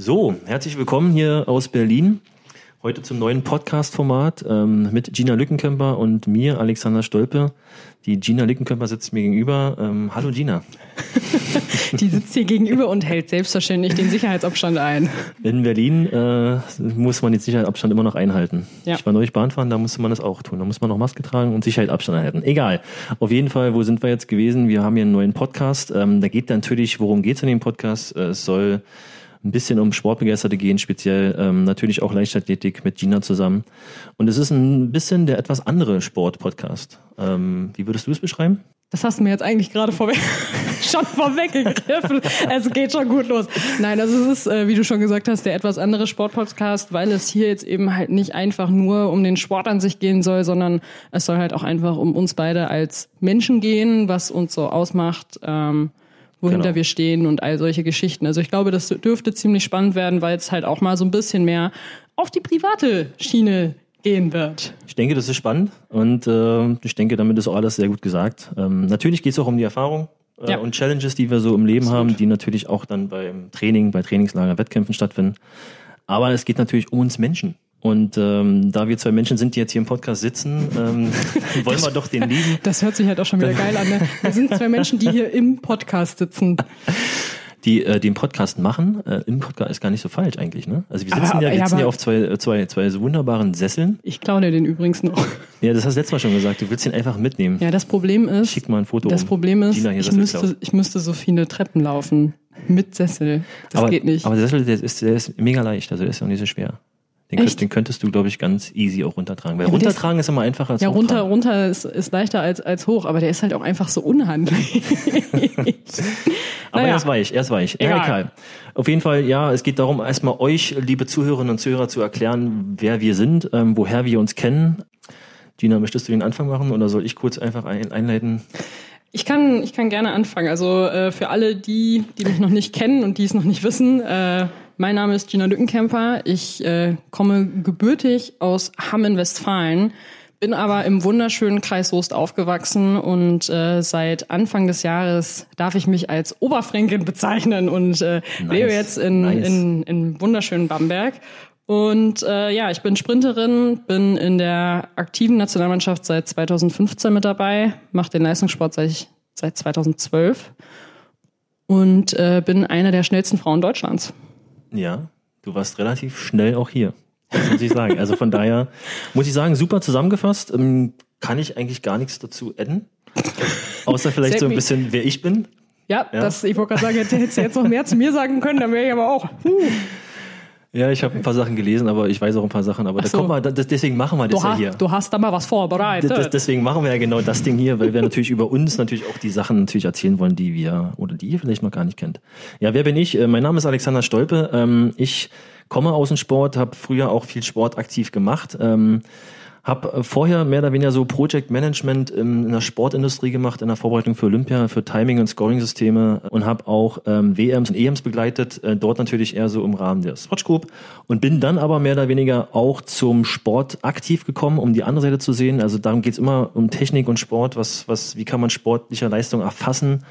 So, herzlich willkommen hier aus Berlin. Heute zum neuen Podcast-Format ähm, mit Gina Lückenkämper und mir, Alexander Stolpe. Die Gina Lückenkämper sitzt mir gegenüber. Ähm, hallo Gina. Die sitzt hier gegenüber und hält selbstverständlich den Sicherheitsabstand ein. In Berlin äh, muss man den Sicherheitsabstand immer noch einhalten. Ja. Ich war neulich Bahnfahren, da musste man das auch tun. Da muss man noch Maske tragen und Sicherheitsabstand einhalten. Egal. Auf jeden Fall, wo sind wir jetzt gewesen? Wir haben hier einen neuen Podcast. Ähm, da geht natürlich, worum geht es in dem Podcast? Äh, es soll ein bisschen um Sportbegeisterte gehen, speziell ähm, natürlich auch Leichtathletik mit Gina zusammen. Und es ist ein bisschen der etwas andere Sport-Podcast. Ähm, wie würdest du es beschreiben? Das hast du mir jetzt eigentlich gerade vorweg, schon vorweggegriffen. Es geht schon gut los. Nein, also es ist, äh, wie du schon gesagt hast, der etwas andere Sportpodcast, weil es hier jetzt eben halt nicht einfach nur um den Sport an sich gehen soll, sondern es soll halt auch einfach um uns beide als Menschen gehen, was uns so ausmacht. Ähm, wohinter Genau. wir stehen und all solche Geschichten. Also ich glaube, das dürfte ziemlich spannend werden, weil es halt auch mal so ein bisschen mehr auf die private Schiene gehen wird. Ich denke, das ist spannend und äh, ich denke, damit ist auch alles sehr gut gesagt. Ähm, natürlich geht es auch um die Erfahrung äh, Ja. und Challenges, die wir so im Leben Absolut. haben, die natürlich auch dann beim Training, bei Trainingslager, Wettkämpfen stattfinden. Aber es geht natürlich um uns Menschen. Und ähm, da wir zwei Menschen sind, die jetzt hier im Podcast sitzen, ähm, wollen wir doch den lieben, Das hört sich halt auch schon wieder geil an. Ne? Wir sind zwei Menschen, die hier im Podcast sitzen. die äh, den Podcast machen. Äh, Im Podcast ist gar nicht so falsch eigentlich, ne? Also wir Aber- sitzen ja, aber- wir ja, sitzen ja aber- auf zwei, äh, zwei, zwei so wunderbaren Sesseln. Ich klaue dir den übrigens noch. Ja, das hast du letztes Mal schon gesagt. Du willst ihn einfach mitnehmen. Ja, das Problem ist, Schick mal ein Foto das um. Problem ist, hier ich müsste, ich müsste so viele Treppen laufen. Mit Sessel. Das aber, geht nicht. Aber der Sessel, der ist, der ist mega leicht, also der ist auch nicht so schwer. Den, könnt, den könntest du, glaube ich, ganz easy auch runtertragen. Weil Ja, der ist- runtertragen ist immer einfacher als ja, runter, runter ist, ist leichter als, als hoch, aber der ist halt auch einfach so unhandlich. Aber Naja. er ist weich, er ist weich. Ja, Egal. egal. Auf jeden Fall, ja, es geht darum, erstmal euch, liebe Zuhörerinnen und Zuhörer, zu erklären, wer wir sind, ähm, woher wir uns kennen. Gina, möchtest du den Anfang machen oder soll ich kurz einfach ein, einleiten? Ich kann, ich kann gerne anfangen. Also äh, für alle die, die mich noch nicht kennen und die es noch nicht wissen, äh, mein Name ist Gina Lückenkämper. Ich äh, komme gebürtig aus Hamm in Westfalen, bin aber im wunderschönen Kreis Soest aufgewachsen und äh, seit Anfang des Jahres darf ich mich als Oberfränkin bezeichnen und äh, lebe jetzt in, nice. in, in wunderschönen Bamberg. Und äh, ja, ich bin Sprinterin, bin in der aktiven Nationalmannschaft seit 2015 mit dabei, mache den Leistungssport seit, seit 2012 und äh, bin eine der schnellsten Frauen Deutschlands. Ja, du warst relativ schnell auch hier. Das muss ich sagen. Also von daher muss ich sagen, super zusammengefasst. Ähm, kann ich eigentlich gar nichts dazu adden. Außer vielleicht so ein bisschen, wer ich bin. Ja, Ja. Das, ich wollte gerade sagen, hättest du jetzt noch mehr zu mir sagen können, dann wäre ich aber auch. Huh. Ja, ich habe ein paar Sachen gelesen, aber ich weiß auch ein paar Sachen. Aber da so. kommt mal, das, deswegen machen wir das Du, ja hier. du hast da mal was vorbereitet. Das, deswegen machen wir ja genau das Ding hier, weil wir natürlich über uns natürlich auch die Sachen natürlich erzählen wollen, die wir oder die ihr vielleicht noch gar nicht kennt. Ja, wer bin ich? Äh, Mein Name ist Alexander Stolpe. Ähm, Ich komme aus dem Sport, habe früher auch viel Sport aktiv gemacht. Ähm, habe vorher mehr oder weniger so Project Management in der Sportindustrie gemacht, in der Vorbereitung für Olympia, für Timing- und Scoring-Systeme und habe auch ähm, WMs und EMs begleitet, äh, dort natürlich eher so im Rahmen der Swatch Group und bin dann aber mehr oder weniger auch zum Sport aktiv gekommen, um die andere Seite zu sehen. Also darum geht's immer um Technik und Sport, was, was, wie kann man sportliche Leistung erfassen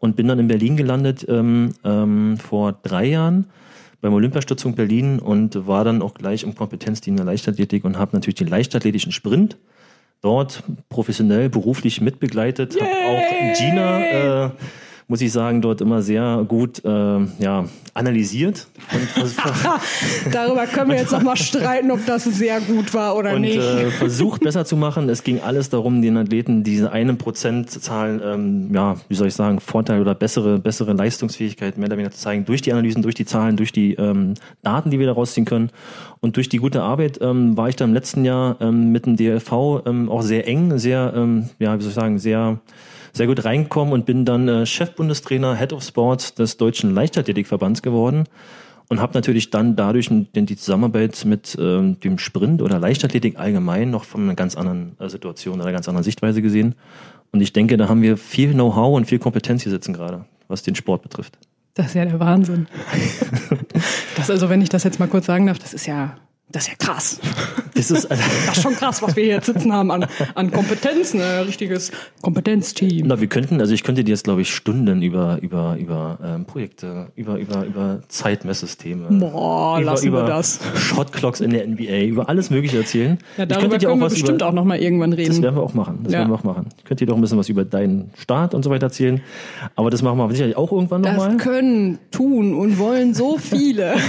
und bin dann in Berlin gelandet ähm, ähm, vor drei Jahren beim Olympiastützpunkt Berlin und war dann auch gleich im Kompetenzteam der Leichtathletik und habe natürlich den leichtathletischen Sprint dort professionell, beruflich mitbegleitet. Habe auch Gina, äh, muss ich sagen, dort immer sehr gut äh, ja, analysiert Darüber können wir jetzt noch mal streiten, ob das sehr gut war oder und nicht. äh, versucht besser zu machen. Es ging alles darum, den Athleten diese einen Prozentzahlen, ähm, ja, wie soll ich sagen, Vorteil oder bessere, bessere Leistungsfähigkeit mehr oder weniger zu zeigen durch die Analysen, durch die Zahlen, durch die ähm, Daten, die wir daraus ziehen können. Und durch die gute Arbeit ähm, war ich dann im letzten Jahr ähm, mit dem DLV ähm, auch sehr eng, sehr, ähm, ja, wie soll ich sagen, sehr sehr gut reingekommen und bin dann äh, Chefbundestrainer, Head of Sports des Deutschen Leichtathletikverbands geworden und habe natürlich dann dadurch die Zusammenarbeit mit ähm, dem Sprint oder Leichtathletik allgemein noch von einer ganz anderen äh, Situation oder einer ganz anderen Sichtweise gesehen. Und ich denke, da haben wir viel Know-how und viel Kompetenz hier sitzen gerade, was den Sport betrifft. Das ist ja der Wahnsinn. das also, wenn ich das jetzt mal kurz sagen darf, das ist ja Das ist ja krass. Das ist, also, Das ist schon krass, was wir hier jetzt sitzen haben an, an Kompetenz, ein richtiges Kompetenzteam. na, wir könnten, also ich könnte dir jetzt, glaube ich, Stunden über, über, über ähm, Projekte, über, über, über Zeitmesssysteme. Boah, über, lassen wir über das. Shotclocks in der NBA, über alles Mögliche erzählen. Ja, ich darüber könnte dir können auch wir was bestimmt über, auch noch mal irgendwann Das reden. werden wir auch machen. Das Ja. werden wir auch machen. Ich könnte dir doch ein bisschen was über deinen Start und so weiter erzählen. Aber das machen wir sicherlich auch irgendwann Das nochmal. können, tun und wollen so viele.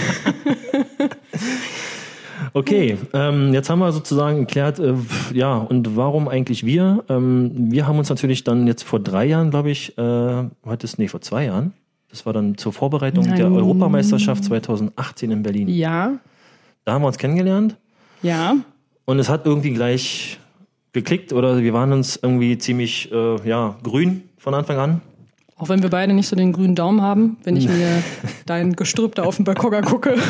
Okay, ähm, jetzt haben wir sozusagen geklärt, äh, ja, und warum eigentlich wir? Ähm, wir haben uns natürlich dann jetzt vor drei Jahren, glaube ich, äh, heute ist, nee, vor zwei Jahren. Das war dann zur Vorbereitung der Nein. Europameisterschaft 2018 in Berlin. Ja, Da haben wir uns kennengelernt ja. und es hat irgendwie gleich geklickt oder wir waren uns irgendwie ziemlich, äh, ja, grün von Anfang an. Auch wenn wir beide nicht so den grünen Daumen haben, wenn ich mir dein Gestrüpp da auf dem Balkon angucke.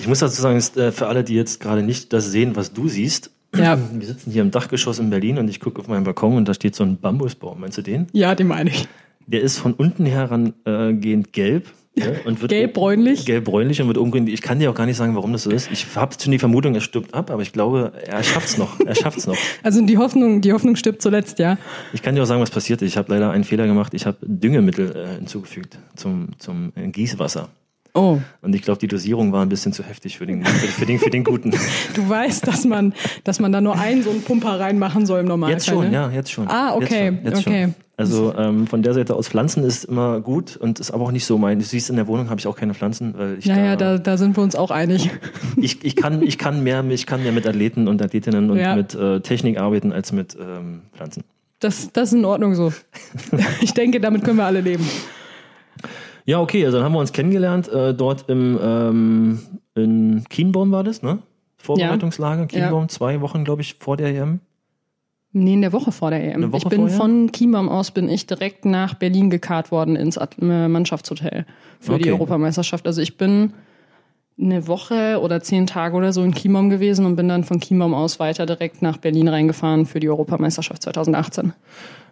Ich muss dazu sagen, ist, äh, für alle, die jetzt gerade nicht das sehen, was du siehst, Ja, wir sitzen hier im Dachgeschoss in Berlin und ich gucke auf meinen Balkon und da steht so ein Bambusbaum. Meinst du den? ja, den meine ich. Der ist von unten herangehend äh, gelb. Ja, und wird Gelb-bräunlich? Gelb-bräunlich und wird umgehend. Ich kann dir auch gar nicht sagen, warum das so ist. Ich habe schon die Vermutung, er stirbt ab, aber ich glaube, er schafft's noch. Er schafft's noch. Also die Hoffnung, die Hoffnung stirbt zuletzt, ja. Ich kann dir auch sagen, was passiert ist. Ich habe leider einen Fehler gemacht. Ich habe Düngemittel äh, hinzugefügt zum, zum äh, Gießwasser. Oh, Und ich glaube, die Dosierung war ein bisschen zu heftig für den, für, für den, für den Guten. du weißt, dass man, dass man da nur einen so einen Pumper reinmachen soll im Normalfall. Jetzt schon, ne? ja, jetzt schon. Ah, okay, jetzt schon, jetzt okay. Schon. Also ähm, von der Seite aus Pflanzen ist immer gut und ist aber auch nicht so mein. Du siehst in der Wohnung habe ich auch keine Pflanzen, weil ich Ja, da, ja, da, da sind wir uns auch einig. ich, ich kann ich kann mehr ich kann mehr mit Athleten und Athletinnen und Ja. mit äh, Technik arbeiten als mit ähm, Pflanzen. Das, das ist in Ordnung so. Ich denke, damit können wir alle leben. Ja, okay, also dann haben wir uns kennengelernt äh, dort im ähm, in Kienbaum war das, ne? Vorbereitungslager Kienbaum, zwei Wochen glaube ich vor der EM. Nee, in der Woche vor der EM. Woche ich bin vorher? von Chiembaum aus bin ich direkt nach Berlin gekarrt worden ins äh, Mannschaftshotel für die Okay. Europameisterschaft. Also ich bin eine Woche oder zehn Tage oder so in Chiembaum gewesen und bin dann von Chiembaum aus weiter direkt nach Berlin reingefahren für die Europameisterschaft 2018.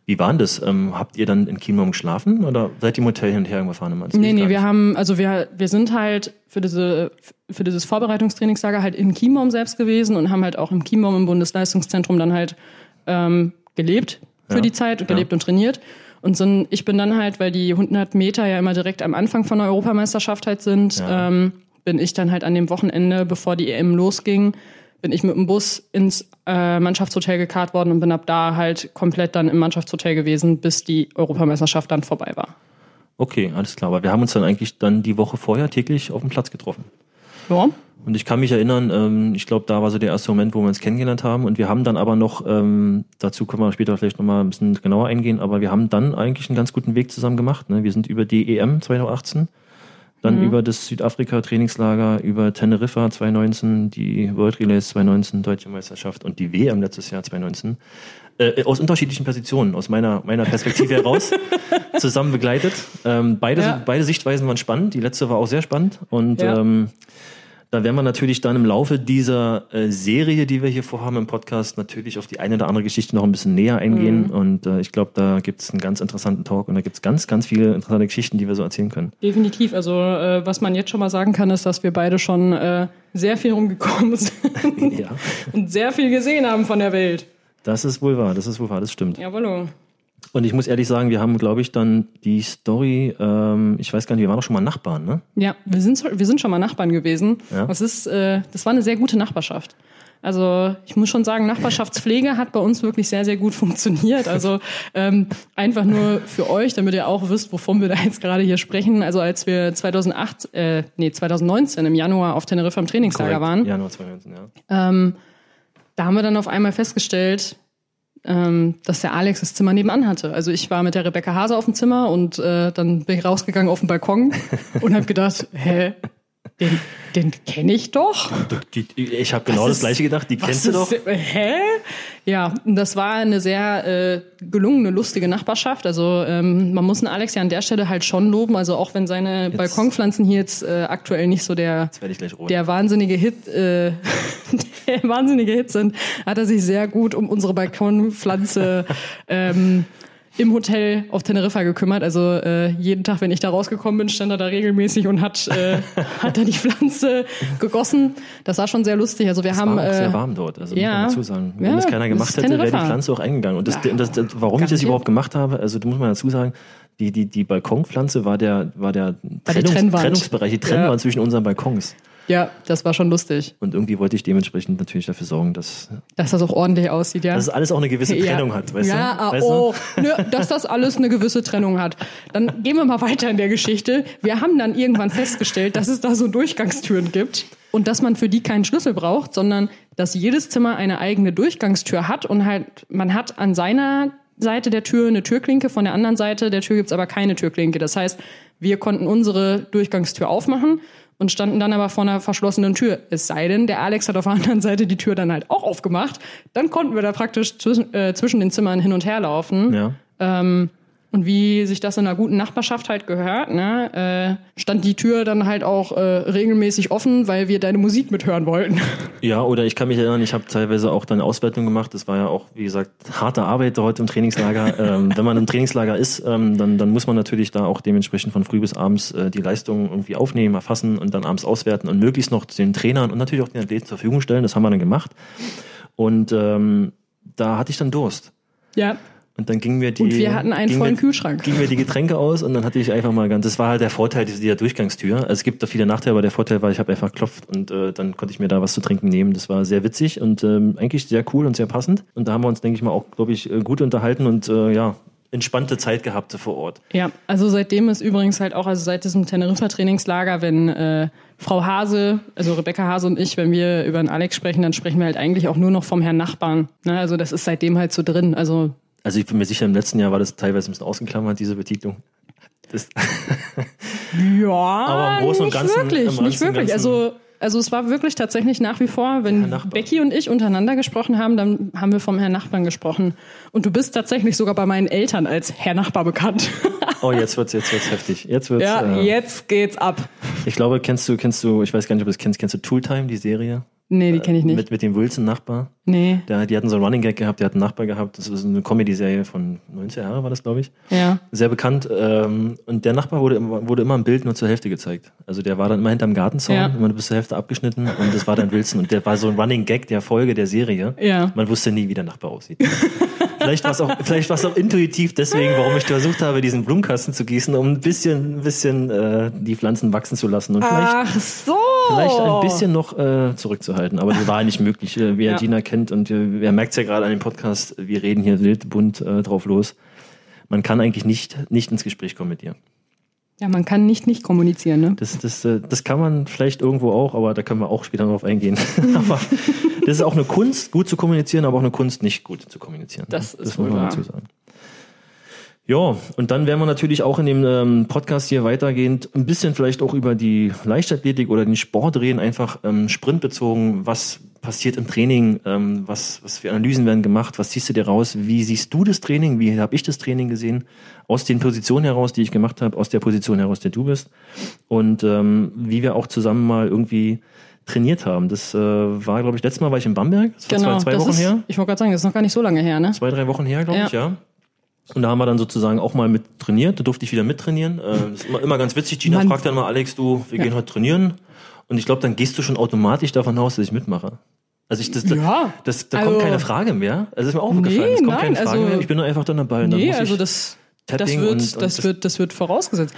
Wie war denn das? Ähm, habt ihr dann in Chiembaum geschlafen oder seid ihr im Hotel hin und her gefahren? Nee, nee, wir nicht. haben, also wir, wir sind halt für diese, für dieses Vorbereitungstrainingslager halt in Chiembaum selbst gewesen und haben halt auch im Chiembaum im Bundesleistungszentrum dann halt ähm, gelebt für Ja, die Zeit, gelebt und trainiert. Und sind, ich bin dann halt, weil die 100 Meter ja immer direkt am Anfang von der Europameisterschaft halt sind, Ja. ähm, bin ich dann halt an dem Wochenende, bevor die EM losging, bin ich mit dem Bus ins äh, Mannschaftshotel gekarrt worden und bin ab da halt komplett dann im Mannschaftshotel gewesen, bis die Europameisterschaft dann vorbei war. Okay, alles klar. Aber wir haben uns dann eigentlich dann die Woche vorher täglich auf dem Platz getroffen. Ja. Und ich kann mich erinnern, ähm, ich glaube, da war so der erste Moment, wo wir uns kennengelernt haben. Und wir haben dann aber noch, ähm, dazu können wir später vielleicht nochmal ein bisschen genauer eingehen, aber wir haben dann eigentlich einen ganz guten Weg zusammen gemacht. Ne? Wir sind über die EM 2018, dann über das Südafrika-Trainingslager, über Teneriffa 2019, die World Relays 2019, Deutsche Meisterschaft und die WM letztes Jahr 2019. Äh, aus unterschiedlichen Positionen, aus meiner, meiner Perspektive heraus, zusammen begleitet. Ähm, beide, Ja. beide Sichtweisen waren spannend. Die letzte war auch sehr spannend. Und Ja. ähm, da werden wir natürlich dann im Laufe dieser äh, Serie, die wir hier vorhaben im Podcast, natürlich auf die eine oder andere Geschichte noch ein bisschen näher eingehen. Mhm. Und äh, ich glaube, da gibt es einen ganz interessanten Talk und da gibt es ganz, ganz viele interessante Geschichten, die wir so erzählen können. Definitiv. Also äh, was man jetzt schon mal sagen kann, ist, dass wir beide schon äh, sehr viel rumgekommen sind ja. und sehr viel gesehen haben von der Welt. Das ist wohl wahr, das ist wohl wahr, das stimmt. Jawollo. Und ich muss ehrlich sagen, wir haben, glaube ich, dann die Story, ähm, ich weiß gar nicht, wir waren doch schon mal Nachbarn, ne? Ja, wir sind, wir sind schon mal Nachbarn gewesen. Ja. Das, ist, äh, das war eine sehr gute Nachbarschaft. Also ich muss schon sagen, Nachbarschaftspflege hat bei uns wirklich sehr, sehr gut funktioniert. Also ähm, einfach nur für euch, damit ihr auch wisst, wovon wir da jetzt gerade hier sprechen. Also als wir 2008, äh, nee, 2019 im Januar auf Teneriffa im Trainingslager waren, Januar 2019, ja. Ähm, da haben wir dann auf einmal festgestellt, ähm, dass der Alex das Zimmer nebenan hatte. Also ich war mit der Rebecca Hase auf dem Zimmer und äh, dann bin ich rausgegangen auf den Balkon und habe gedacht, hä, den, den kenne ich doch. Die, ich habe genau Was das ist- gleiche gedacht, die kennst du doch. ist- Hä? Ja, das war eine sehr äh, gelungene, lustige Nachbarschaft. Also ähm, man muss den Alex ja an der Stelle halt schon loben. Also auch wenn seine Balkonpflanzen hier jetzt äh, aktuell nicht so der Jetzt der wahnsinnige Hit, äh, der wahnsinnige Hit sind, hat er sich sehr gut um unsere Balkonpflanze ähm, im Hotel auf Teneriffa gekümmert. Also äh, jeden Tag, wenn ich da rausgekommen bin, stand er da regelmäßig und hat, äh, hat da die Pflanze gegossen. Das war schon sehr lustig. Also wir Es haben war auch äh, sehr warm dort, also ja. muss man dazu sagen. Wenn Ja, das keiner das gemacht ist hätte, wäre die. Pflanze auch eingegangen. Und das, Ja, das, das, warum ich das überhaupt gemacht habe, also da muss man dazu sagen, die, die, die Balkonpflanze war der, war der Trennungs, Trennwand. Trennungsbereich, die Trennwand Ja. zwischen unseren Balkons. Ja, das war schon lustig, Und irgendwie wollte ich dementsprechend natürlich dafür sorgen, dass, dass das auch ordentlich aussieht, ja. dass es alles auch eine gewisse Trennung hat, weißt ja, du? ah, Weißt du? oh, nö, dass das alles eine gewisse Trennung hat. Dann gehen wir mal weiter in der Geschichte. Wir haben dann irgendwann festgestellt, dass es da so Durchgangstüren gibt und dass man für die keinen Schlüssel braucht, sondern dass jedes Zimmer eine eigene Durchgangstür hat und halt man hat an seiner Seite der Tür eine Türklinke, von der anderen Seite der Tür gibt's aber keine Türklinke. Das heißt, wir konnten unsere Durchgangstür aufmachen und standen dann aber vor einer verschlossenen Tür. Es sei denn, der Alex hat auf der anderen Seite die Tür dann halt auch aufgemacht. Dann konnten wir da praktisch zwischen, äh, zwischen den Zimmern hin und her laufen. Ja. Ähm, und wie sich das in einer guten Nachbarschaft halt gehört, ne, äh, stand die Tür dann halt auch äh, regelmäßig offen, weil wir deine Musik mithören wollten. Ja, oder ich kann mich erinnern, ich habe teilweise auch dann Auswertung gemacht. Das war ja auch, wie gesagt, harte Arbeit heute im Trainingslager. ähm, wenn man im Trainingslager ist, ähm, dann, dann muss man natürlich da auch dementsprechend von früh bis abends äh, die Leistung irgendwie aufnehmen, erfassen und dann abends auswerten und möglichst noch den Trainern und natürlich auch den Athleten zur Verfügung stellen. Das haben wir dann gemacht. Und ähm, da hatte ich dann Durst. Ja. Und dann gingen wir die. Und wir hatten einen gingen vollen wir, Kühlschrank. Gingen wir die Getränke aus und dann hatte ich einfach mal ganz. Das war halt der Vorteil dieser dieser Durchgangstür. Also es gibt da viele Nachteile, aber der Vorteil war, ich habe einfach geklopft und äh, dann konnte ich mir da was zu trinken nehmen. Das war sehr witzig und ähm, eigentlich sehr cool und sehr passend. Und da haben wir uns, denke ich mal, auch, glaube ich, äh, gut unterhalten und äh, ja, entspannte Zeit gehabt vor Ort. Ja, also seitdem ist übrigens halt auch, also seit diesem Teneriffa-Trainingslager, wenn äh, Frau Hase, also Rebecca Hase und ich, wenn wir über den Alex sprechen, dann sprechen wir halt eigentlich auch nur noch vom Herrn Nachbarn. Ne? Also das ist seitdem halt so drin. Also Also ich bin mir sicher, im letzten Jahr war das teilweise ein bisschen ausgeklammert, diese Betitlung. Ja, Aber im Großen und nicht Ganzen- wirklich, im nicht wirklich. Ganzen- Also also es war wirklich tatsächlich nach wie vor, wenn. Becky und ich untereinander gesprochen haben, dann haben wir vom Herrn Nachbarn gesprochen. Und du bist tatsächlich sogar bei meinen Eltern als Herr Nachbar bekannt. oh, jetzt wird's, jetzt wird's heftig. Jetzt wird's. ja, äh, jetzt geht's ab. Ich glaube, kennst du, kennst du, ich weiß gar nicht, ob du das kennst, kennst du Tooltime, die Serie? Nee, die kenne ich nicht. Mit, mit dem Wilson-Nachbar. nee. Der, die hatten so einen Running Gag gehabt, der hat einen Nachbar gehabt. Das ist eine Comedy-Serie von 90 Jahre, war das, glaube ich. Ja. Sehr bekannt. Ähm, und der Nachbar wurde, immer- wurde immer im Bild nur zur Hälfte gezeigt. Also der war dann immer hinterm Gartenzaun, Ja. immer bis zur Hälfte abgeschnitten. Und das war dann Wilson. Und der war so ein Running Gag der Folge der Serie. Ja. Man wusste nie, wie der Nachbar aussieht. vielleicht war es auch, vielleicht war es auch intuitiv deswegen, warum ich versucht habe, diesen Blumenkasten zu gießen, um ein bisschen, ein bisschen äh, die Pflanzen wachsen zu lassen. Und Ach so. Vielleicht ein bisschen noch äh, zurückzuhalten. Aber das war nicht möglich, äh, wer Ja. Gina kennt. Und äh, wer merkt es ja gerade an dem Podcast, wir reden hier wild, bunt äh, drauf los. Man kann eigentlich nicht, nicht ins Gespräch kommen mit ihr. Ja, man kann nicht nicht kommunizieren, ne? Das, das, äh, das kann man vielleicht irgendwo auch, aber da können wir auch später drauf eingehen. aber das ist auch eine Kunst, gut zu kommunizieren, aber auch eine Kunst, nicht gut zu kommunizieren. Das ist das muss man dazu sagen. Ja, und dann werden wir natürlich auch in dem ähm, Podcast hier weitergehend ein bisschen vielleicht auch über die Leichtathletik oder den Sport reden, einfach ähm, sprintbezogen, was passiert im Training, ähm, was, was für Analysen werden gemacht, was ziehst du dir raus, wie siehst du das Training, wie habe ich das Training gesehen, aus den Positionen heraus, die ich gemacht habe, aus der Position heraus, der du bist. Und ähm, wie wir auch zusammen mal irgendwie trainiert haben. Das äh, war, glaube ich, letztes Mal war ich in Bamberg, das war zwei, zwei das Wochen ist, her. Ich wollte gerade sagen, das ist noch gar nicht so lange her, ne? zwei, drei Wochen her, glaube Ja. ich, ja. Und da haben wir dann sozusagen auch mal mit trainiert. Da durfte ich wieder mittrainieren. Äh, Das ist immer, immer ganz witzig. Gina Man- fragt dann mal, Alex, du, wir gehen heute trainieren. Und ich glaube, dann gehst du schon automatisch davon aus, dass ich mitmache. Also ich, das, Ja, das, da also- kommt keine Frage mehr. Also ist mir auch Nee, aufgefallen. Es kommt nein, keine Frage also- mehr. Ich bin nur einfach dann dabei. Und dann Nee, muss also ich das, das wird, und- und das das- wird, das wird vorausgesetzt.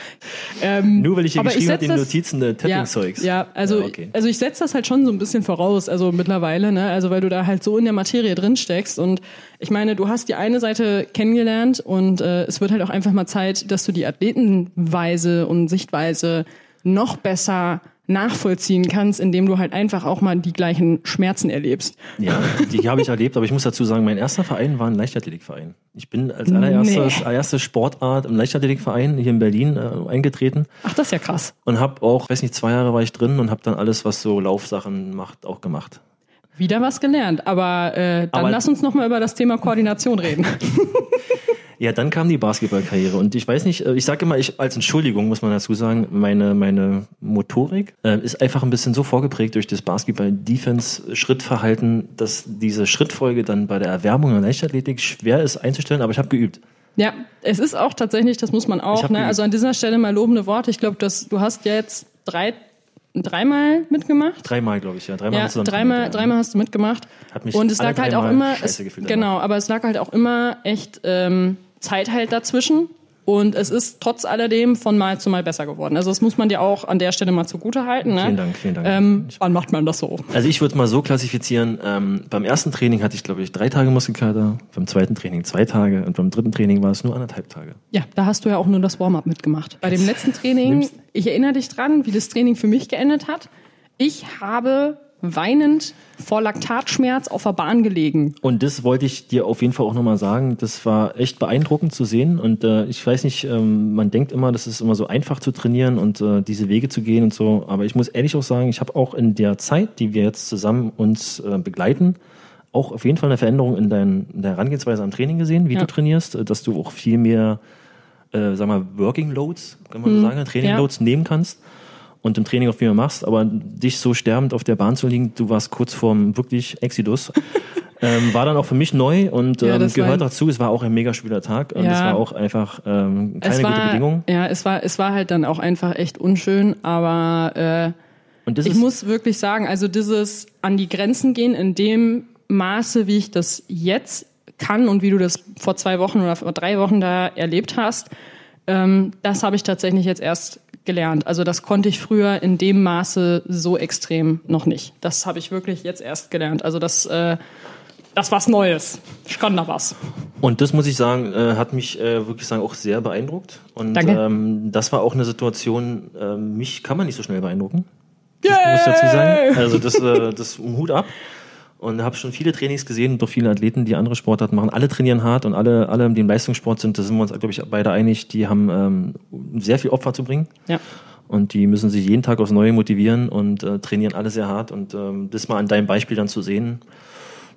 Ähm, nur weil ich hier geschrieben habe setz in den das- Notizen, äh, ja, Tapping-Zeugs. ja, also, Ja, okay. also ich setze das halt schon so ein bisschen voraus, also mittlerweile, ne? Also weil du da halt so in der Materie drin steckst und ich meine, du hast die eine Seite kennengelernt und äh, es wird halt auch einfach mal Zeit, dass du die Athletenweise und Sichtweise noch besser nachvollziehen kannst, indem du halt einfach auch mal die gleichen Schmerzen erlebst. Ja, die habe ich erlebt, aber ich muss dazu sagen, mein erster Verein war ein Leichtathletikverein. Ich bin als allererstes, Nee. allererste Sportart im Leichtathletikverein hier in Berlin äh, eingetreten Ach, das ist ja krass. und habe auch, weiß nicht, zwei Jahre war ich drin und habe dann alles, was so Laufsachen macht, auch gemacht. Wieder was gelernt, aber äh, dann Aber- lass uns noch mal über das Thema Koordination reden. Ja, dann kam die Basketballkarriere und ich weiß nicht, äh, ich sage immer, ich als Entschuldigung muss man dazu sagen, meine meine Motorik äh, ist einfach ein bisschen so vorgeprägt durch das Basketball-Defense-Schrittverhalten, dass diese Schrittfolge dann bei der Erwärmung in der Leichtathletik schwer ist einzustellen, aber ich habe geübt. Ja, es ist auch tatsächlich, das muss man auch, ne? also an dieser Stelle mal lobende Worte. Ich glaube, du hast ja jetzt drei, dreimal mitgemacht. Dreimal, glaube ich, ja. Dreimal, ja, dreimal, dreimal hast du mitgemacht. Hat mich und es lag halt auch immer, es, genau, aber es lag halt auch immer echt ähm, Zeit halt dazwischen. Und es ist trotz alledem von Mal zu Mal besser geworden. Also das muss man dir auch an der Stelle mal zugute halten. Ne? Vielen Dank, vielen Dank. Ähm, wann macht man das so? Also ich würde mal so klassifizieren, ähm, beim ersten Training hatte ich, glaube ich, drei Tage Muskelkater, beim zweiten Training zwei Tage und beim dritten Training war es nur anderthalb Tage. Ja, da hast du ja auch nur das Warm-up mitgemacht. Bei dem letzten Training, ich erinnere dich dran, wie das Training für mich geendet hat. Ich habe weinend vor Laktatschmerz auf der Bahn gelegen. Und das wollte ich dir auf jeden Fall auch nochmal sagen. Das war echt beeindruckend zu sehen. Und äh, ich weiß nicht, ähm, man denkt immer, das ist immer so einfach zu trainieren und äh, diese Wege zu gehen und so. Aber ich muss ehrlich auch sagen, ich habe auch in der Zeit, die wir jetzt zusammen uns äh, begleiten, auch auf jeden Fall eine Veränderung in, dein, in der Herangehensweise am Training gesehen, wie ja. du trainierst, äh, dass du auch viel mehr, äh, sag mal, Working Loads, kann man so mhm. sagen, Training Loads ja. nehmen kannst und im Training auch viel mehr machst, aber dich so sterbend auf der Bahn zu liegen, du warst kurz vorm wirklich Exodus. ähm, war dann auch für mich neu und ähm, ja, gehört dazu. Es war auch ein mega schwüler Tag und ja, es war auch einfach ähm, keine war, gute Bedingung. Ja, es war es war halt dann auch einfach echt unschön, aber äh, und ich muss wirklich sagen, also dieses an die Grenzen gehen in dem Maße, wie ich das jetzt kann und wie du das vor zwei Wochen oder vor drei Wochen da erlebt hast, ähm, das habe ich tatsächlich jetzt erst gelernt. Also das konnte ich früher in dem Maße so extrem noch nicht. Das habe ich wirklich jetzt erst gelernt. Also das, äh, das was Neues. Ich kann da was. Und das muss ich sagen, äh, hat mich äh, wirklich sagen auch sehr beeindruckt. Und Danke. Ähm, das war auch eine Situation, äh, mich kann man nicht so schnell beeindrucken. Yay! Ich muss dazu sagen. Also das, äh, das um Hut ab und habe schon viele Trainings gesehen und doch viele Athleten, die andere Sportarten machen. Alle trainieren hart und alle, alle, die im Leistungssport sind, da sind wir uns, glaube ich, beide einig, die haben ähm, sehr viel Opfer zu bringen. Ja. Und die müssen sich jeden Tag aufs Neue motivieren und äh, trainieren alle sehr hart. Und ähm, das mal an deinem Beispiel dann zu sehen,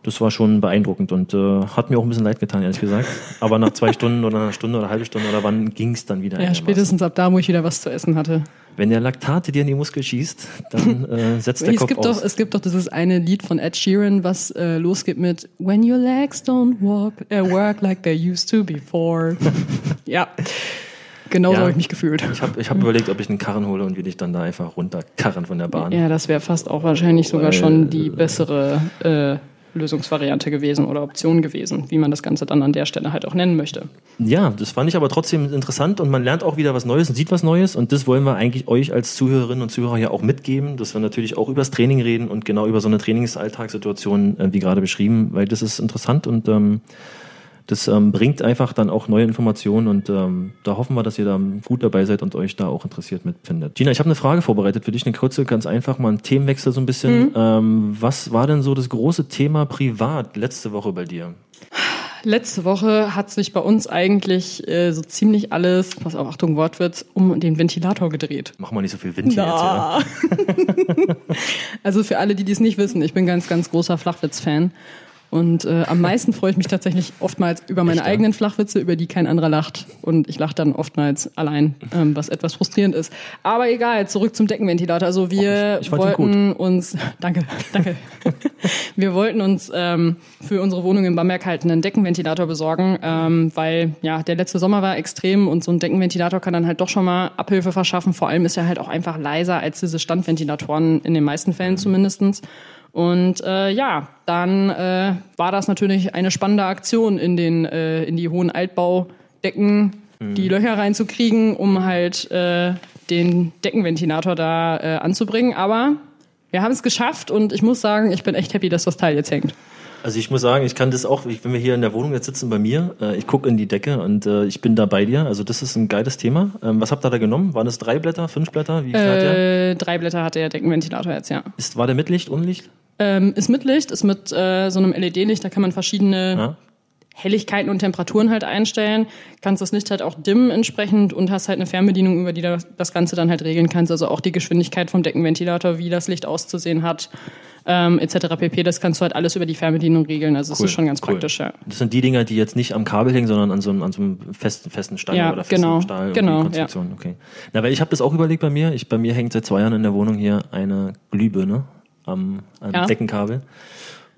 das war schon beeindruckend und äh, hat mir auch ein bisschen leid getan, ehrlich gesagt. Aber nach zwei Stunden oder einer Stunde oder eine halbe Stunde oder wann ging es dann wieder? Ja, spätestens ab da, wo ich wieder was zu essen hatte. Wenn der Laktate dir in die Muskel schießt, dann äh, setzt der es Kopf gibt aus. Doch, es gibt doch dieses eine Lied von Ed Sheeran, was äh, losgeht mit When your legs don't walk, uh, work like they used to before. ja. Genau ja, so habe ich mich gefühlt. Ich habe ich hab überlegt, ob ich einen Karren hole und wir dich dann da einfach runterkarren von der Bahn. Ja, das wäre fast auch wahrscheinlich sogar Weil, schon die bessere äh, Lösungsvariante gewesen oder Option gewesen, wie man das Ganze dann an der Stelle halt auch nennen möchte. Ja, das fand ich aber trotzdem interessant und man lernt auch wieder was Neues und sieht was Neues und das wollen wir eigentlich euch als Zuhörerinnen und Zuhörer ja auch mitgeben, dass wir natürlich auch übers Training reden und genau über so eine Trainingsalltagssituation, äh, wie gerade beschrieben, weil das ist interessant und ähm, das ähm, bringt einfach dann auch neue Informationen und ähm, da hoffen wir, dass ihr da gut dabei seid und euch da auch interessiert mitfindet. Gina, ich habe eine Frage vorbereitet für dich, eine kurze, ganz einfach, mal ein Themenwechsel so ein bisschen. Mhm. Ähm, was war denn so das große Thema privat letzte Woche bei dir? Letzte Woche hat sich bei uns eigentlich äh, so ziemlich alles, was auch Achtung Wortwitz, um den Ventilator gedreht. Mach mal nicht so viel Wind hier Na. jetzt, ja. also für alle, die dies nicht wissen, ich bin ganz, ganz großer Flachwitz-Fan. Und äh, am meisten freue ich mich tatsächlich oftmals über meine Echt, eigenen Flachwitze, über die kein anderer lacht. Und ich lache dann oftmals allein, ähm, was etwas frustrierend ist. Aber egal, zurück zum Deckenventilator. Also wir ich, ich wollten uns, danke, danke. wir wollten uns ähm, für unsere Wohnung in Bamberg halt einen Deckenventilator besorgen, ähm, weil ja der letzte Sommer war extrem und so ein Deckenventilator kann dann halt doch schon mal Abhilfe verschaffen. Vor allem ist er halt auch einfach leiser als diese Standventilatoren in den meisten Fällen zumindestens. Und äh, ja, dann äh, war das natürlich eine spannende Aktion in den äh, in die hohen Altbaudecken mhm. die Löcher reinzukriegen, um halt äh, den Deckenventilator da äh, anzubringen. Aber wir haben es geschafft und ich muss sagen, ich bin echt happy, dass das Teil jetzt hängt. Also ich muss sagen, ich kann das auch, wenn wir hier in der Wohnung jetzt sitzen bei mir, äh, ich gucke in die Decke und äh, ich bin da bei dir. Also das ist ein geiles Thema. Ähm, was habt ihr da genommen? Waren es drei Blätter, fünf Blätter? Wie viel äh, hat der? Drei Blätter hat der Deckenventilator jetzt, ja. Ist, war der mit Licht, Unlicht? Ähm, ist mit Licht, ist mit äh, so einem LED-Licht, da kann man verschiedene ja. Helligkeiten und Temperaturen halt einstellen, kannst das Licht halt auch dimmen entsprechend und hast halt eine Fernbedienung, über die du das Ganze dann halt regeln kannst. Also auch die Geschwindigkeit vom Deckenventilator, wie das Licht auszusehen hat, ähm, etc. pp. Das kannst du halt alles über die Fernbedienung regeln. Also es cool, ist schon ganz cool. praktisch, ja. Das sind die Dinger, die jetzt nicht am Kabel hängen, sondern an so einem, an so einem festen, festen Stein ja, oder festen genau, Stahl. Genau, Konstruktion. Ja. Okay. Na, weil ich habe das auch überlegt bei mir. Ich, bei mir hängt seit zwei Jahren in der Wohnung hier eine Glühbirne am, am ja. Deckenkabel.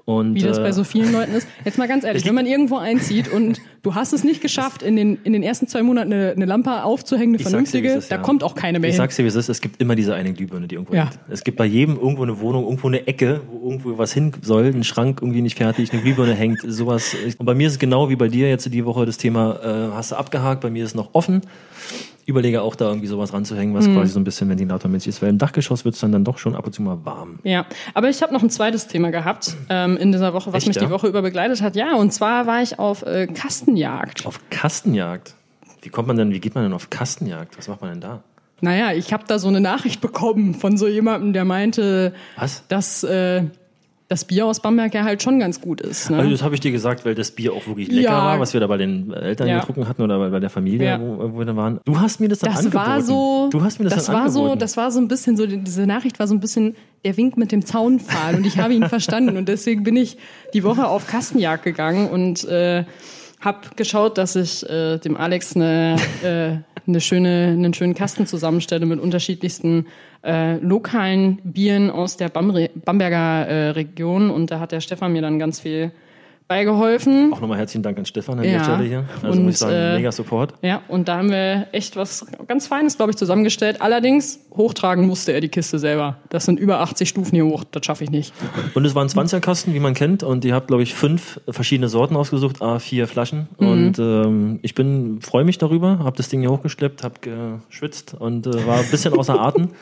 Und, Wie das bei äh, so vielen Leuten ist. Jetzt mal ganz ehrlich, wenn man irgendwo einzieht und Du hast es nicht geschafft, in den, in den ersten zwei Monaten eine, eine Lampe aufzuhängen, eine Ich dir, vernünftige. es ist, da ja. kommt auch keine mehr Ich hin. sag's dir, wie es ist, es gibt immer diese eine Glühbirne, die irgendwo Ja. hängt. Es gibt bei jedem irgendwo eine Wohnung, irgendwo eine Ecke, wo irgendwo was hin soll, ein Schrank irgendwie nicht fertig, eine Glühbirne hängt, sowas. Und bei mir ist es genau wie bei dir jetzt die Woche das Thema, äh, hast du abgehakt, bei mir ist noch offen. Überlege auch da irgendwie sowas ranzuhängen, was quasi so ein bisschen ventilatormäßig ist, weil im Dachgeschoss wird's dann, dann doch schon ab und zu mal warm. Ja, aber ich habe noch ein zweites Thema gehabt ähm, in dieser Woche, was Echt, mich ja? die Woche über begleitet hat. Ja, und zwar war ich auf äh, Kastenjagd. Auf Kastenjagd. Wie kommt man denn, wie geht man denn auf Kastenjagd? Was macht man denn da? Naja, ich habe da so eine Nachricht bekommen von so jemandem, der meinte, Was? dass äh, das Bier aus Bamberg ja halt schon ganz gut ist. Ne? Also das habe ich dir gesagt, weil das Bier auch wirklich lecker Ja. war, was wir da bei den Eltern Ja. getrunken hatten oder bei, der Familie, Ja. wo, wo wir da waren. Du hast mir das dann das angeboten. war so, Du hast mir das, das dann war so, angeboten. das war so ein bisschen so, diese Nachricht war so ein bisschen der Wink mit dem Zaunpfahl und ich habe ihn verstanden und deswegen bin ich die Woche auf Kastenjagd gegangen und äh, habe geschaut, dass ich äh, dem Alex eine, äh, eine schöne, einen schönen Kasten zusammenstelle mit unterschiedlichsten äh, lokalen Bieren aus der Bamre Bamberger äh, Region. Und da hat der Stefan mir dann ganz viel beigeholfen. Auch nochmal herzlichen Dank an Stefan an Ja. der Stelle hier. Also Und, muss ich sagen, äh, mega Support. Ja, und da haben wir echt was ganz Feines, glaube ich, zusammengestellt. Allerdings, hochtragen musste er die Kiste selber. Das sind über 80 Stufen hier hoch, das schaffe ich nicht. Und es waren 20er Kasten, wie man kennt, und ihr habt, glaube ich, fünf verschiedene Sorten ausgesucht, a vier Flaschen. Mhm. Und ähm, ich bin, freue mich darüber, habe das Ding hier hochgeschleppt, habe geschwitzt und äh, war ein bisschen außer Atem.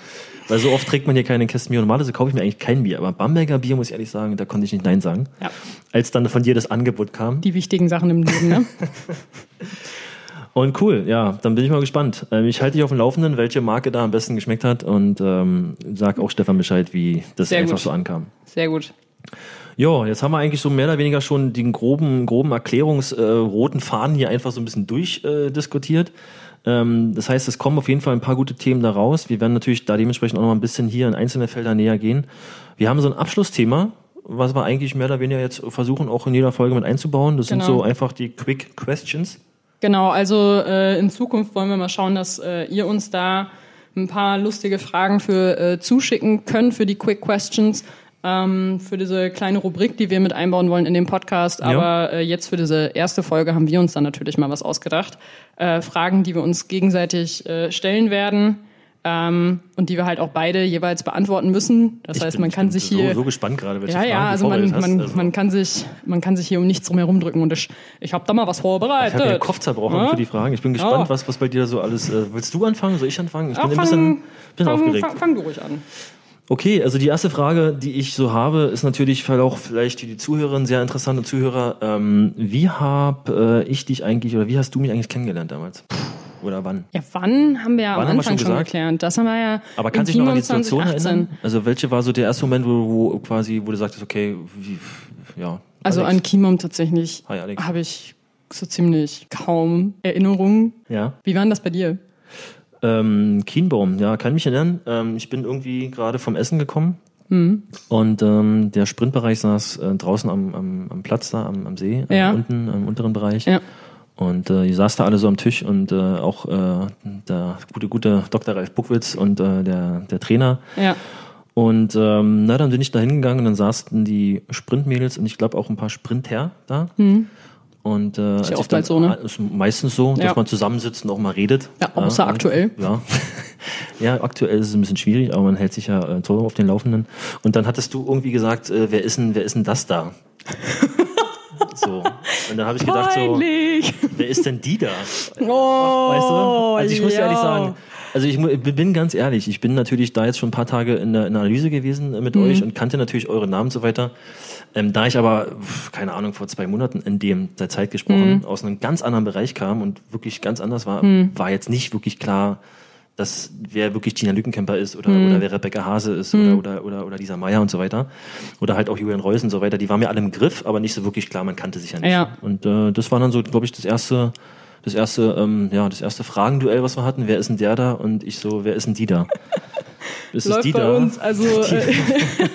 Weil so oft trägt man hier keine Kästen Bier. Normalerweise kaufe ich mir eigentlich kein Bier, aber Bamberger Bier, muss ich ehrlich sagen, da konnte ich nicht Nein sagen. Ja. Als dann von dir das Angebot kam. Die wichtigen Sachen im Leben, ne? Und cool, ja, dann bin ich mal gespannt. Ähm, ich halte dich auf dem Laufenden, welche Marke da am besten geschmeckt hat und ähm, sag auch Stefan Bescheid, wie das Sehr einfach gut. so ankam. Sehr gut. Ja, jetzt haben wir eigentlich so mehr oder weniger schon den groben, groben Erklärungsroten Faden hier einfach so ein bisschen durchdiskutiert. Äh, ähm, das heißt, es kommen auf jeden Fall ein paar gute Themen da raus. Wir werden natürlich da dementsprechend auch noch mal ein bisschen hier in einzelne Felder näher gehen. Wir haben so ein Abschlussthema, was wir eigentlich mehr oder weniger jetzt versuchen, auch in jeder Folge mit einzubauen. Das sind Genau. so einfach die Quick Questions. Genau, also äh, in Zukunft wollen wir mal schauen, dass äh, ihr uns da ein paar lustige Fragen für äh, zuschicken könnt für die Quick Questions. Ähm, für diese kleine Rubrik, die wir mit einbauen wollen in den Podcast. Aber äh, jetzt für diese erste Folge haben wir uns dann natürlich mal was ausgedacht. Äh, Fragen, die wir uns gegenseitig äh, stellen werden ähm, und die wir halt auch beide jeweils beantworten müssen. Das Ich heißt, bin- man ich kann bin sich so, hier so gespannt gerade, welche ja, Fragen ja, also man, man, Also, man, kann sich, man kann sich hier um nichts drum herum drücken und ich, ich habe da mal was ich vorbereitet. habe den Kopf zerbrochen Ja? für die Fragen. Ich bin gespannt, Ja. was, was bei dir so alles. Äh, willst du anfangen? Soll ich anfangen? Ich Ja, bin ein fang, bisschen, bisschen fang, aufgeregt. fang, fang du ruhig an. Okay, also die erste Frage, die ich so habe, ist natürlich auch vielleicht für die Zuhörerinnen, sehr interessante Zuhörer. Ähm, wie habe äh, ich dich eigentlich oder wie hast du mich eigentlich kennengelernt damals? Oder wann? Ja, wann haben wir ja am Wann wir Anfang schon schon, geklärt? Das haben wir ja Aber kannst du dich noch an die Situation 2018. erinnern? Also welche war so der erste Moment, wo, wo quasi, wo du sagtest, okay, wie, ja. Also Alex. an Kimom tatsächlich habe ich so ziemlich kaum Erinnerungen. Ja. Wie war denn das bei dir? Ähm, Kienbaum, ja, kann mich erinnern. Ähm, ich bin irgendwie gerade vom Essen gekommen Mhm. und ähm, der Sprintbereich saß äh, draußen am, am, am Platz da, am, am See, äh, Ja. unten, am unteren Bereich. Ja. Und äh, ihr saß da alle so am Tisch und äh, auch äh, der gute, gute Dr. Ralf Buckwitz und äh, der, der Trainer. Ja. Und ähm, na, dann bin ich da hingegangen und dann saßen die Sprintmädels und ich glaube auch ein paar Sprinter da. Und, äh, als ja ich oftmals so, ne? Ist meistens so, Ja. dass man zusammensitzt und auch mal redet. Ja, außer aktuell. Ja. ja, aktuell ist es ein bisschen schwierig, aber man hält sich ja äh, auf den Laufenden. Und dann hattest du irgendwie gesagt, äh, wer ist denn, wer ist denn das da? so. Und dann habe ich gedacht, so, Peinlich. wer ist denn die da? Oh, Weißt du? Also ich muss ja. ehrlich sagen, also ich bin ganz ehrlich, ich bin natürlich da jetzt schon ein paar Tage in der, in der Analyse gewesen äh, Mhm. mit euch und kannte natürlich eure Namen und so weiter. Ähm, da ich aber, keine Ahnung, vor zwei Monaten in dem der Zeit gesprochen, Mhm. aus einem ganz anderen Bereich kam und wirklich ganz anders war, Mhm. war jetzt nicht wirklich klar, dass wer wirklich Tina Lückenkämper ist oder, Mhm. oder wer Rebecca Hase ist oder, oder, oder, oder Lisa Meyer und so weiter. Oder halt auch Julian Reus und so weiter. Die waren mir alle im Griff, aber nicht so wirklich klar, man kannte sich ja nicht. Ja. Und äh, das war dann so, glaube ich, das erste, das erste, ähm, ja, das erste Fragenduell, was wir hatten. Wer ist denn der da? Und ich so, wer ist denn die da? Ist es Läuft die bei da? uns, also, äh,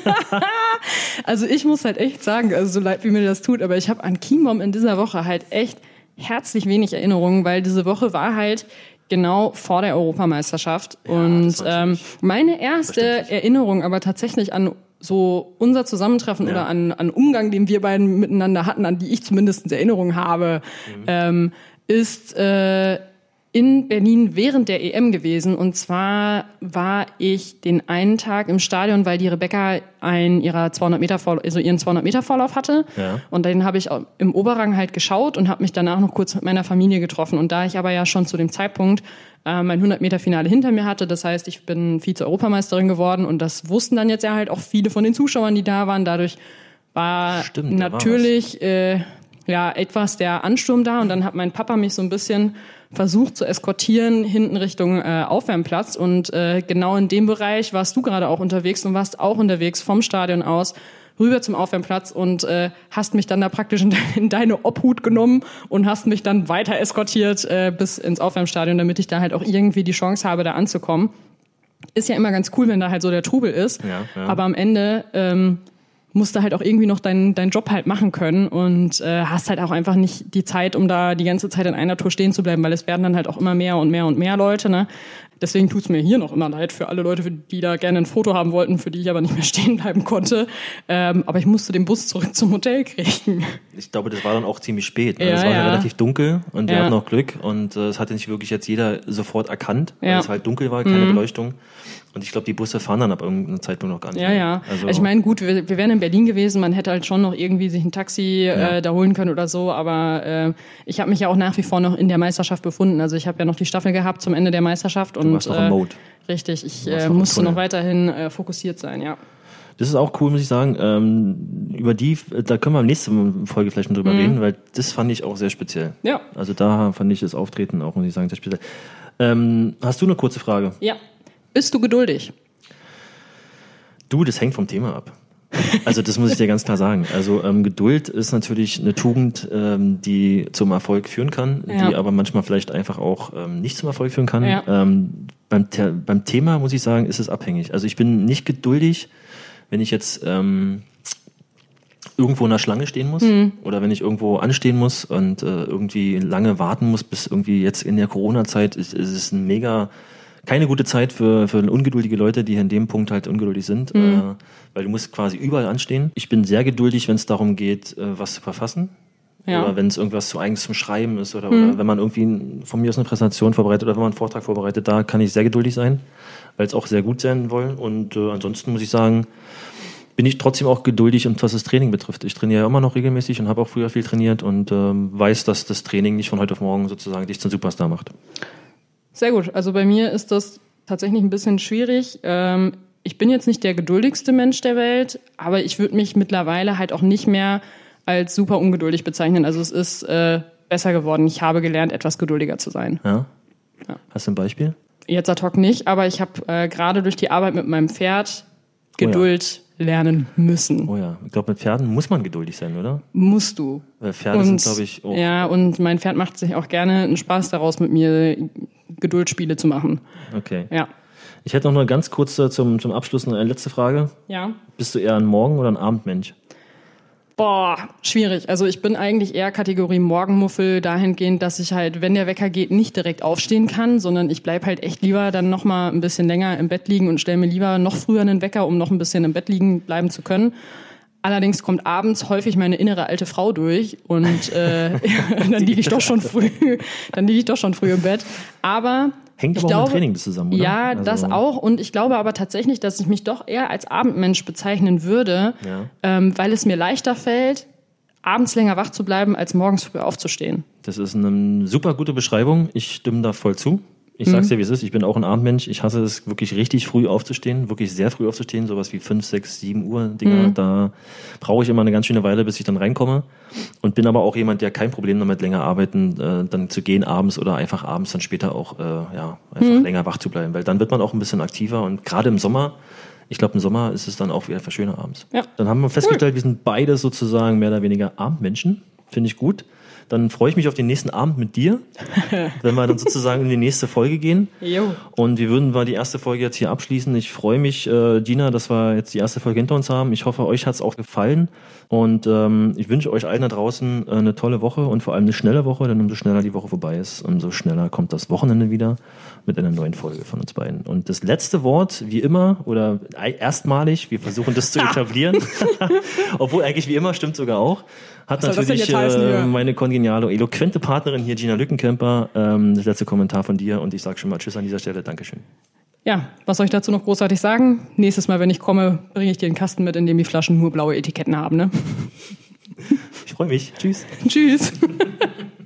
also ich muss halt echt sagen, also so leid wie mir das tut, aber ich habe an Kienbaum in dieser Woche halt echt herzlich wenig Erinnerungen, weil diese Woche war halt genau vor der Europameisterschaft. und das war ähm, meine erste. Erinnerung aber tatsächlich an so unser Zusammentreffen Ja. oder an, an Umgang, den wir beiden miteinander hatten, an die ich zumindest Erinnerung habe, Mhm. ähm, ist äh, in Berlin während der EM gewesen. Und zwar war ich den einen Tag im Stadion, weil die Rebecca einen ihrer 200 Meter Vorlauf, also ihren 200 Meter Vorlauf hatte. Ja. Und den habe ich im Oberrang halt geschaut und habe mich danach noch kurz mit meiner Familie getroffen. Und da ich aber ja schon zu dem Zeitpunkt äh, mein 100 Meter Finale hinter mir hatte, das heißt, ich bin Vize-Europameisterin geworden und das wussten dann jetzt ja halt auch viele von den Zuschauern, die da waren. Dadurch war Stimmt, natürlich äh, ja etwas der Ansturm da und dann hat mein Papa mich so ein bisschen versucht zu eskortieren hinten Richtung äh, Aufwärmplatz und äh, genau in dem Bereich warst du gerade auch unterwegs und warst auch unterwegs vom Stadion aus rüber zum Aufwärmplatz und äh, hast mich dann da praktisch in, de in deine Obhut genommen und hast mich dann weiter eskortiert äh, bis ins Aufwärmstadion, damit ich da halt auch irgendwie die Chance habe, da anzukommen. Ist ja immer ganz cool, wenn da halt so der Trubel ist. Ja, ja. Aber am Ende ähm, musst du halt auch irgendwie noch deinen deinen Job halt machen können und äh, hast halt auch einfach nicht die Zeit, um da die ganze Zeit in einer Tour stehen zu bleiben, weil es werden dann halt auch immer mehr und mehr und mehr Leute. Ne? Deswegen tut's mir hier noch immer leid für alle Leute, die da gerne ein Foto haben wollten, für die ich aber nicht mehr stehen bleiben konnte. Ähm, aber ich musste den Bus zurück zum Hotel kriegen. Ich glaube, das war dann auch ziemlich spät. Ne? Ja, es war ja relativ dunkel und wir Ja. hatten auch Glück und äh, es hatte nicht wirklich jetzt jeder sofort erkannt, weil Ja. Mhm. es halt dunkel war, keine Beleuchtung. Und ich glaube, die Busse fahren dann ab irgendeinem Zeitpunkt noch gar nicht Ja, mehr. ja. Also, ich meine, gut, wir, wir wären in Berlin gewesen, man hätte halt schon noch irgendwie sich ein Taxi Ja. äh, da holen können oder so, aber äh, ich habe mich ja auch nach wie vor noch in der Meisterschaft befunden. Also ich habe ja noch die Staffel gehabt zum Ende der Meisterschaft und warst noch im äh, Mode. richtig, ich äh, noch im musste noch weiterhin äh, fokussiert sein, ja. Das ist auch cool, muss ich sagen. Ähm, über die, da können wir am nächsten Folge vielleicht noch drüber reden, weil das fand ich auch sehr speziell. Mhm. Ja. Also da fand ich das Auftreten auch, muss ich sagen, sehr speziell. Ähm, hast du eine kurze Frage? Ja. Bist du geduldig? Du, das hängt vom Thema ab. Also das muss ich dir ganz klar sagen. Also ähm, Geduld ist natürlich eine Tugend, ähm, die zum Erfolg führen kann, Ja. die aber manchmal vielleicht einfach auch ähm, nicht zum Erfolg führen kann. Ja. Ähm, beim, beim Thema muss ich sagen, ist es abhängig. Also ich bin nicht geduldig, wenn ich jetzt ähm, irgendwo in der Schlange stehen muss Mhm. oder wenn ich irgendwo anstehen muss und äh, irgendwie lange warten muss, bis irgendwie jetzt in der Corona-Zeit ist, ist es ein mega keine gute Zeit für, für ungeduldige Leute, die in dem Punkt halt ungeduldig sind, Mhm. äh, weil du musst quasi überall anstehen. Ich bin sehr geduldig, wenn es darum geht, äh, was zu verfassen. Ja. Oder wenn es irgendwas zu eigens zum Schreiben ist oder, oder wenn man irgendwie von mir aus eine Präsentation vorbereitet oder wenn man einen Vortrag vorbereitet, da kann ich sehr geduldig sein, weil es auch sehr gut sein wollen. Und äh, ansonsten muss ich sagen, bin ich trotzdem auch geduldig, und was das Training betrifft. Ich trainiere ja immer noch regelmäßig und habe auch früher viel trainiert und ähm, weiß, dass das Training nicht von heute auf morgen sozusagen dich zum Superstar macht. Sehr gut. Also bei mir ist das tatsächlich ein bisschen schwierig. Ähm, ich bin jetzt nicht der geduldigste Mensch der Welt, aber ich würde mich mittlerweile halt auch nicht mehr als super ungeduldig bezeichnen. Also es ist äh, besser geworden. Ich habe gelernt, etwas geduldiger zu sein. Ja? Ja. Hast du ein Beispiel? Jetzt ad hoc nicht, aber ich habe äh, gerade durch die Arbeit mit meinem Pferd Geduld lernen müssen. Oh ja, ich glaube, mit Pferden muss man geduldig sein, oder? Musst du. Weil Pferde sind, glaube ich, auch. ja, und mein Pferd macht sich auch gerne einen Spaß daraus, mit mir Geduldsspiele zu machen. Okay. Ja. Ich hätte noch eine ganz kurze zum, zum Abschluss eine letzte Frage. Ja. Bist du eher ein Morgen- oder ein Abendmensch? Boah, schwierig. Also ich bin eigentlich eher Kategorie Morgenmuffel dahingehend, dass ich halt, wenn der Wecker geht, nicht direkt aufstehen kann, sondern ich bleib halt echt lieber dann noch mal ein bisschen länger im Bett liegen und stelle mir lieber noch früher einen Wecker, um noch ein bisschen im Bett liegen bleiben zu können. Allerdings kommt abends häufig meine innere alte Frau durch und äh, dann liege ich doch schon früh, dann liege ich doch schon früh im Bett. Aber Hängt ich aber auch glaube, mit Training zusammen, oder? Ja, Also- das auch. Und ich glaube aber tatsächlich, dass ich mich doch eher als Abendmensch bezeichnen würde, Ja. ähm, weil es mir leichter fällt, abends länger wach zu bleiben, als morgens früh aufzustehen. Das ist eine super gute Beschreibung. Ich stimme da voll zu. Ich Mhm. sag's dir, wie es ist. Ich bin auch ein Abendmensch. Ich hasse es wirklich richtig früh aufzustehen, wirklich sehr früh aufzustehen, sowas wie 5, 6, 7 Uhr Dinger. Mhm. Da brauche ich immer eine ganz schöne Weile, bis ich dann reinkomme. Und bin aber auch jemand, der kein Problem damit länger arbeiten, äh, dann zu gehen abends oder einfach abends dann später auch äh, ja einfach Mhm. länger wach zu bleiben, weil dann wird man auch ein bisschen aktiver und gerade im Sommer. Ich glaube, im Sommer ist es dann auch wieder schöner abends. Ja. Dann haben wir festgestellt, wir sind beide sozusagen mehr oder weniger Abendmenschen. Finde ich gut. Dann freue ich mich auf den nächsten Abend mit dir, wenn wir dann sozusagen in die nächste Folge gehen. Jo. Und wir würden mal die erste Folge jetzt hier abschließen. Ich freue mich, äh, Gina, dass wir jetzt die erste Folge hinter uns haben. Ich hoffe, euch hat es auch gefallen. Und ähm, ich wünsche euch allen da draußen äh, eine tolle Woche und vor allem eine schnelle Woche, denn umso schneller die Woche vorbei ist, umso schneller kommt das Wochenende wieder mit einer neuen Folge von uns beiden. Und das letzte Wort, wie immer, oder erstmalig, wir versuchen das zu etablieren, obwohl eigentlich wie immer stimmt sogar auch, hat Was natürlich äh, meine kongeniale, eloquente Partnerin hier, Gina Lückenkämper, ähm, das letzte Kommentar von dir und ich sage schon mal Tschüss an dieser Stelle. Dankeschön. Ja, was soll ich dazu noch großartig sagen? Nächstes Mal, wenn ich komme, bringe ich dir einen Kasten mit, in dem die Flaschen nur blaue Etiketten haben. Ne? Ich freue mich. Tschüss. Tschüss.